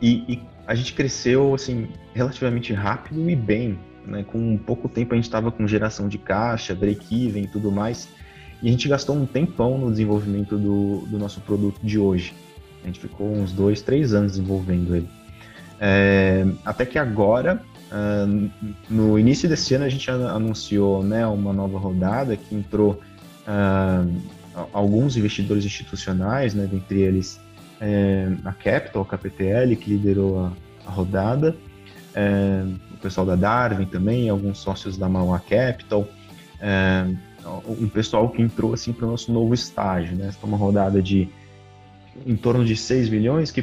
E, e, a gente cresceu assim relativamente rápido e bem né? Com pouco tempo a gente estava com geração de caixa, break-even e tudo mais. E a gente gastou um tempão no desenvolvimento do, do nosso produto de hoje. A gente ficou uns dois, três anos desenvolvendo ele. É, até que agora, uh, no início desse ano, a gente anunciou né, uma nova rodada que entrou uh, alguns investidores institucionais, né, dentre eles é, a Capital, a KPTL, que liderou a, a rodada, é, o pessoal da Darwin também, alguns sócios da Mauá Capital, é, um pessoal que entrou assim para o nosso novo estágio, né? Uma rodada de em torno de 6 milhões, que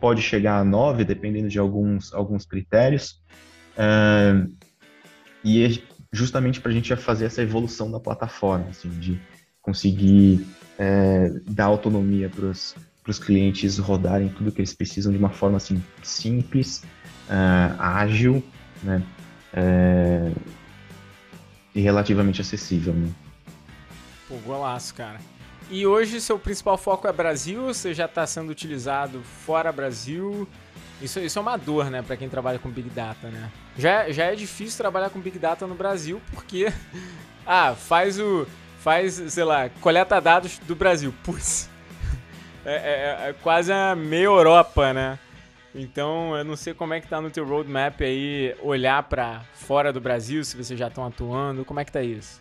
pode chegar a 9, dependendo de alguns, alguns critérios. É, e é justamente para a gente fazer essa evolução da plataforma, assim, de conseguir é, dar autonomia para os clientes rodarem tudo que eles precisam de uma forma assim simples, uh, ágil, né? Uh, e relativamente acessível, né? Pô, golaço, cara. E hoje seu principal foco é Brasil, você já está sendo utilizado fora Brasil. Isso, isso é uma dor, né, para quem trabalha com Big Data, né? Já, já é difícil trabalhar com Big Data no Brasil porque, [LAUGHS] ah, faz o, faz, sei lá, coleta dados do Brasil. Putz, [LAUGHS] é, é, é quase a meia Europa, né? Então, eu não sei como é que tá no teu roadmap aí, olhar para fora do Brasil, se vocês já estão atuando, como é que tá isso?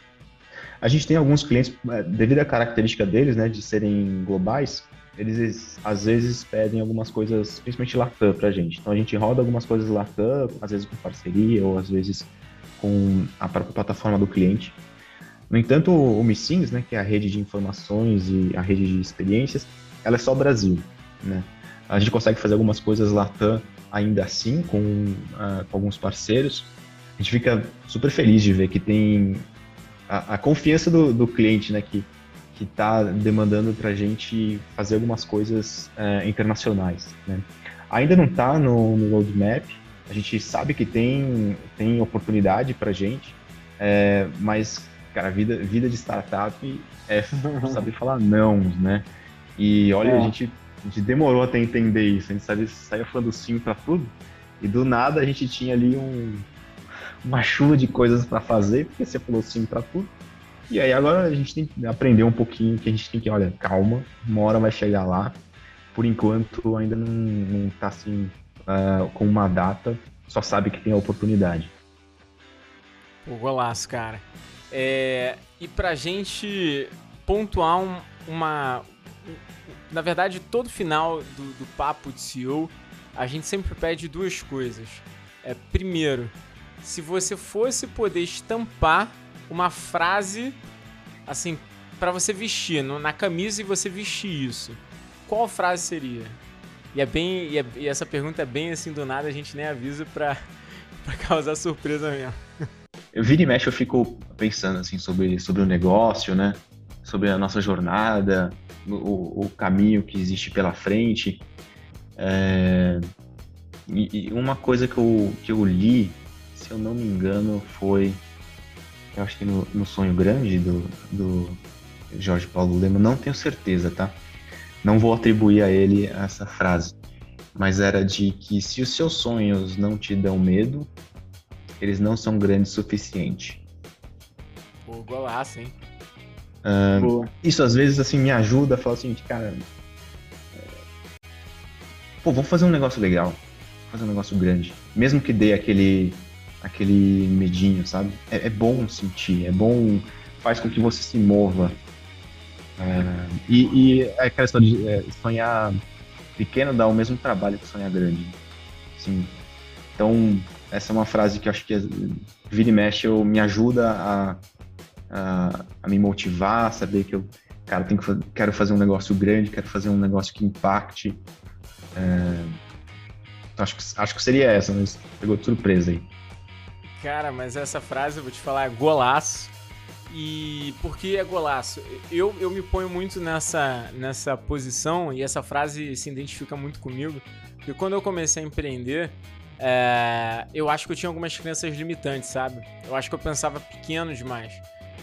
A gente tem alguns clientes, é, devido à característica deles, né, de serem globais, eles às vezes pedem algumas coisas, principalmente Latam pra gente. Então a gente roda algumas coisas Latam, às vezes com parceria ou às vezes com a própria plataforma do cliente. No entanto, o Missings, né, que é a rede de informações e a rede de experiências, ela é só Brasil, né? A gente consegue fazer algumas coisas Latam ainda assim com, uh, com alguns parceiros. A gente fica super feliz de ver que tem a, a confiança do, do, cliente, né, que que está demandando para a gente fazer algumas coisas uh, internacionais. Né? Ainda não está no, no roadmap. A gente sabe que tem tem oportunidade para a gente, é, mas cara, vida vida de startup é [LAUGHS] saber falar não, né? E olha, é. a gente a gente demorou até entender isso. A gente saía, saía falando sim para tudo. E do nada a gente tinha ali um, uma chuva de coisas para fazer, porque você falou sim para tudo. E aí agora a gente tem que aprender um pouquinho que a gente tem que, olha, calma, uma hora vai chegar lá. Por enquanto ainda não, não tá assim uh, com uma data, só sabe que tem a oportunidade. O golaço, cara. É, e pra gente pontuar um, uma. Na verdade, todo final do, do papo de CEO, a gente sempre pede duas coisas. É, primeiro, se você fosse poder estampar uma frase assim para você vestir no, na camisa e você vestir isso, qual frase seria? E é bem e, é, e, essa pergunta é bem assim do nada, a gente nem avisa para [LAUGHS] para causar surpresa mesmo. Eu vira e mexe eu fico pensando assim sobre sobre o negócio, né? Sobre a nossa jornada, o, o caminho que existe pela frente. É... E, e uma coisa que eu, que eu li, se eu não me engano, foi eu acho que no, no Sonho Grande do, do Jorge Paulo Lema, não tenho certeza, tá? Não vou atribuir a ele essa frase, mas era de que se os seus sonhos não te dão medo, eles não são grandes o suficiente. Pô, golaço, hein? Isso às vezes assim me ajuda a falar assim, cara, pô, vamos fazer um negócio legal, fazer um negócio grande, mesmo que dê aquele aquele medinho, sabe? É, é, bom sentir, é bom, faz com que você se mova. É, e, e é aquela história de é, sonhar pequeno dá o mesmo trabalho que sonhar grande. Sim. Então, essa é uma frase que eu acho que vira e mexe, eu, me ajuda a, a, a me motivar, a saber que eu, cara, tenho que, quero fazer um negócio grande, quero fazer um negócio que impacte. É, então, acho, que, acho que seria essa, mas pegou de surpresa aí. Cara, mas essa frase eu vou te falar é golaço. E por que é golaço? Eu, eu me ponho muito nessa, nessa posição e essa frase se identifica muito comigo. Porque quando eu comecei a empreender, é, eu acho que eu tinha algumas crenças limitantes, sabe? Eu acho que eu pensava pequeno demais.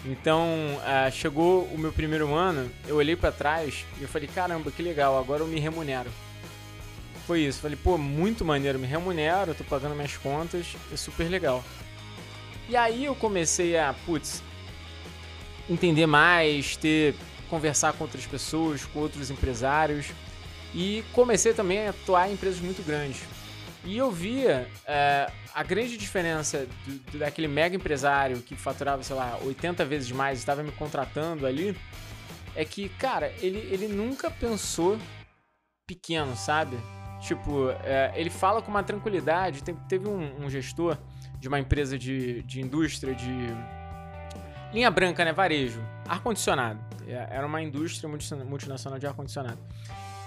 Então, é, chegou o meu primeiro ano, eu olhei para trás e eu falei: caramba, que legal, agora eu me remunero. Foi isso, falei: pô, muito maneiro, me remunero, tô pagando minhas contas, é super legal. E aí eu comecei a, putz, entender mais, ter conversar com outras pessoas, com outros empresários e comecei também a atuar em empresas muito grandes. E eu via é, a grande diferença do, daquele mega empresário que faturava, sei lá, 80 vezes mais estava me contratando ali, é que, cara, ele, ele nunca pensou pequeno, sabe? Tipo, é, ele fala com uma tranquilidade. teve um, um gestor de uma empresa de, de indústria de linha branca, né? Varejo, ar-condicionado. É, era uma indústria multinacional de ar-condicionado.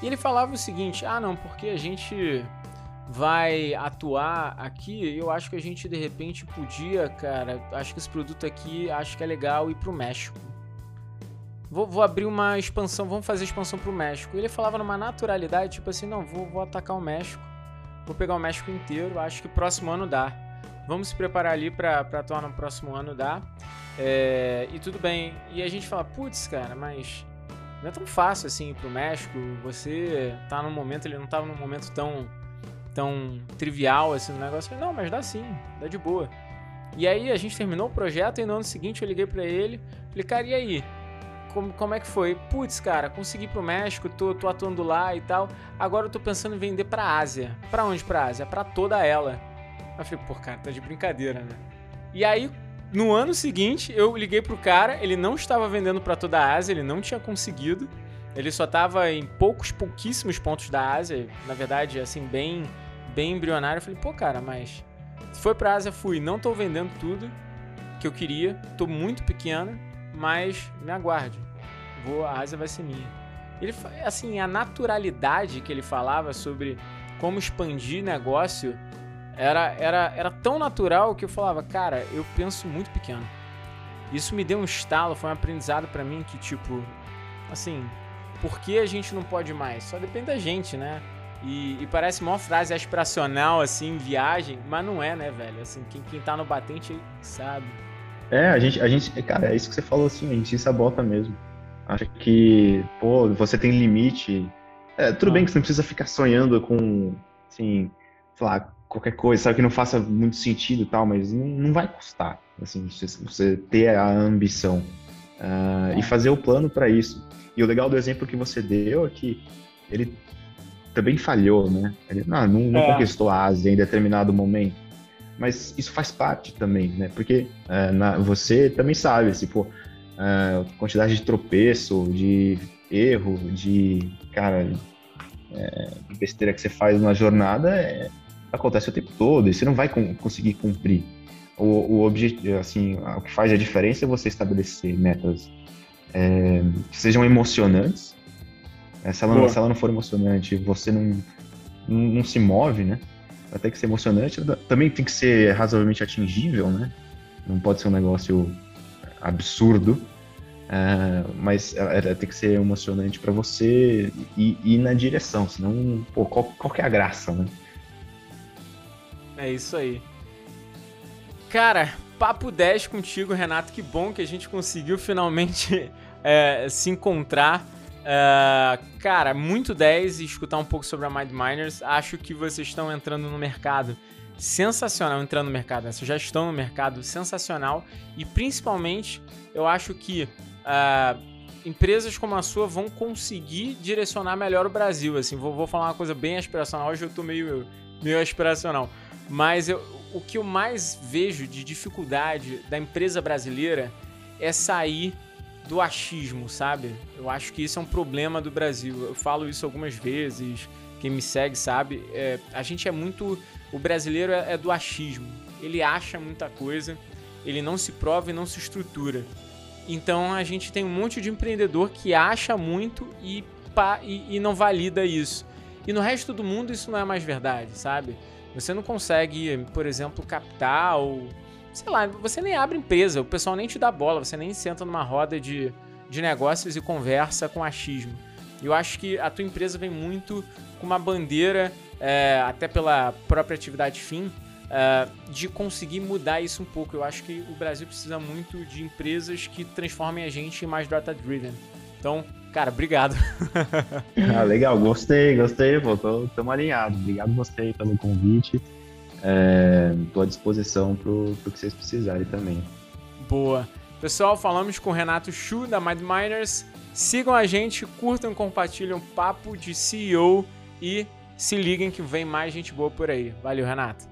E ele falava o seguinte: ah, não, porque a gente vai atuar aqui, eu acho que a gente de repente podia, cara, acho que esse produto aqui, acho que é legal ir pro México. Vou, vou abrir uma expansão, vamos fazer expansão pro México. Ele falava numa naturalidade, tipo assim, não, vou, vou atacar o México, vou pegar o México inteiro, acho que próximo ano dá. Vamos se preparar ali para atuar no próximo ano, dá. É, e tudo bem. E a gente fala, putz, cara, mas não é tão fácil assim pro México. Você tá num momento, ele não tava num momento tão, tão trivial assim no negócio. Não, mas dá sim, dá de boa. E aí a gente terminou o projeto e no ano seguinte eu liguei para ele, falei, cara, e aí? Como, como é que foi? Putz, cara, consegui pro México, tô, tô atuando lá e tal. Agora eu tô pensando em vender pra Ásia. Pra onde pra Ásia? Pra toda ela. Eu falei, pô, cara, tá de brincadeira, né? E aí, no ano seguinte, eu liguei pro cara, ele não estava vendendo para toda a Ásia, ele não tinha conseguido. Ele só estava em poucos, pouquíssimos pontos da Ásia, na verdade, assim, bem, bem embrionário. Eu falei, pô, cara, mas foi pra Ásia, fui, não tô vendendo tudo que eu queria, tô muito pequeno, mas me aguarde. Vou, a Ásia vai ser minha. Ele, assim, a naturalidade que ele falava sobre como expandir negócio era, era, era tão natural que eu falava, cara, eu penso muito pequeno. Isso me deu um estalo, foi um aprendizado para mim que, tipo, assim, por que a gente não pode mais? Só depende da gente, né? E, e parece uma frase aspiracional, assim, viagem, mas não é, né, velho? Assim, quem, quem tá no batente sabe. É, a gente, a gente, cara, é isso que você falou assim, a gente se sabota mesmo. Acha que, pô, você tem limite. É, tudo ah. bem que você não precisa ficar sonhando com, assim, sei lá, qualquer coisa, sabe que não faça muito sentido e tal, mas não, não vai custar, assim, você ter a ambição. uh, e fazer o plano para isso. E o legal do exemplo que você deu é que ele também falhou, né? Ele não, não, não é. conquistou a Ásia em determinado momento. Mas isso faz parte também, né? Porque uh, na, você também sabe, assim, pô, uh, quantidade de tropeço, de erro, de, cara, é, besteira que você faz na jornada é, acontece o tempo todo e você não vai com, conseguir cumprir. O, o objetivo, assim, o que faz a diferença é você estabelecer metas é, que sejam emocionantes. É, se, ela não, se, ela não, for emocionante, você não, não, não se move, né? Ter que ser emocionante. Também tem que ser razoavelmente atingível, né? Não pode ser um negócio absurdo. Uh, mas ela, tem que ser emocionante para você e ir na direção, senão, pô, qual, qual que é a graça, né? É isso aí. Cara, papo 10 contigo, Renato. Que bom que a gente conseguiu finalmente [LAUGHS] é, se encontrar. É, cara, muito 10 e escutar um pouco sobre a Mind Miners. Acho que vocês estão entrando no mercado sensacional, entrando no mercado. Né? Vocês já estão no mercado sensacional e principalmente eu acho que uh, empresas como a sua vão conseguir direcionar melhor o Brasil. Assim, vou, vou falar uma coisa bem aspiracional. Hoje eu tô meio, meio aspiracional. Mas eu, o que eu mais vejo de dificuldade da empresa brasileira é sair do achismo, sabe? Eu acho que isso é um problema do Brasil. Eu falo isso algumas vezes. Quem me segue sabe. É, a gente é muito. O brasileiro é, é do achismo. Ele acha muita coisa, ele não se prova e não se estrutura. Então a gente tem um monte de empreendedor que acha muito e, pá, e, e não valida isso. E no resto do mundo isso não é mais verdade, sabe? Você não consegue, por exemplo, captar ou. Sei lá, você nem abre empresa, o pessoal nem te dá bola, você nem senta numa roda de, de negócios e conversa com achismo. Eu acho que a tua empresa vem muito com uma bandeira, é, até pela própria atividade fim, uh, de conseguir mudar isso um pouco. Eu acho que o Brasil precisa muito de empresas que transformem a gente em mais data-driven. Então, cara, obrigado. [LAUGHS] ah, legal, gostei, gostei, pô, tô, tamo alinhado. Obrigado você pelo convite. Estou é, à disposição pro, pro que vocês precisarem também. Boa. Pessoal, falamos com o Renato Chu, da Mind Miners. Sigam a gente, curtam, compartilham papo de CEO e se liguem que vem mais gente boa por aí. Valeu, Renato.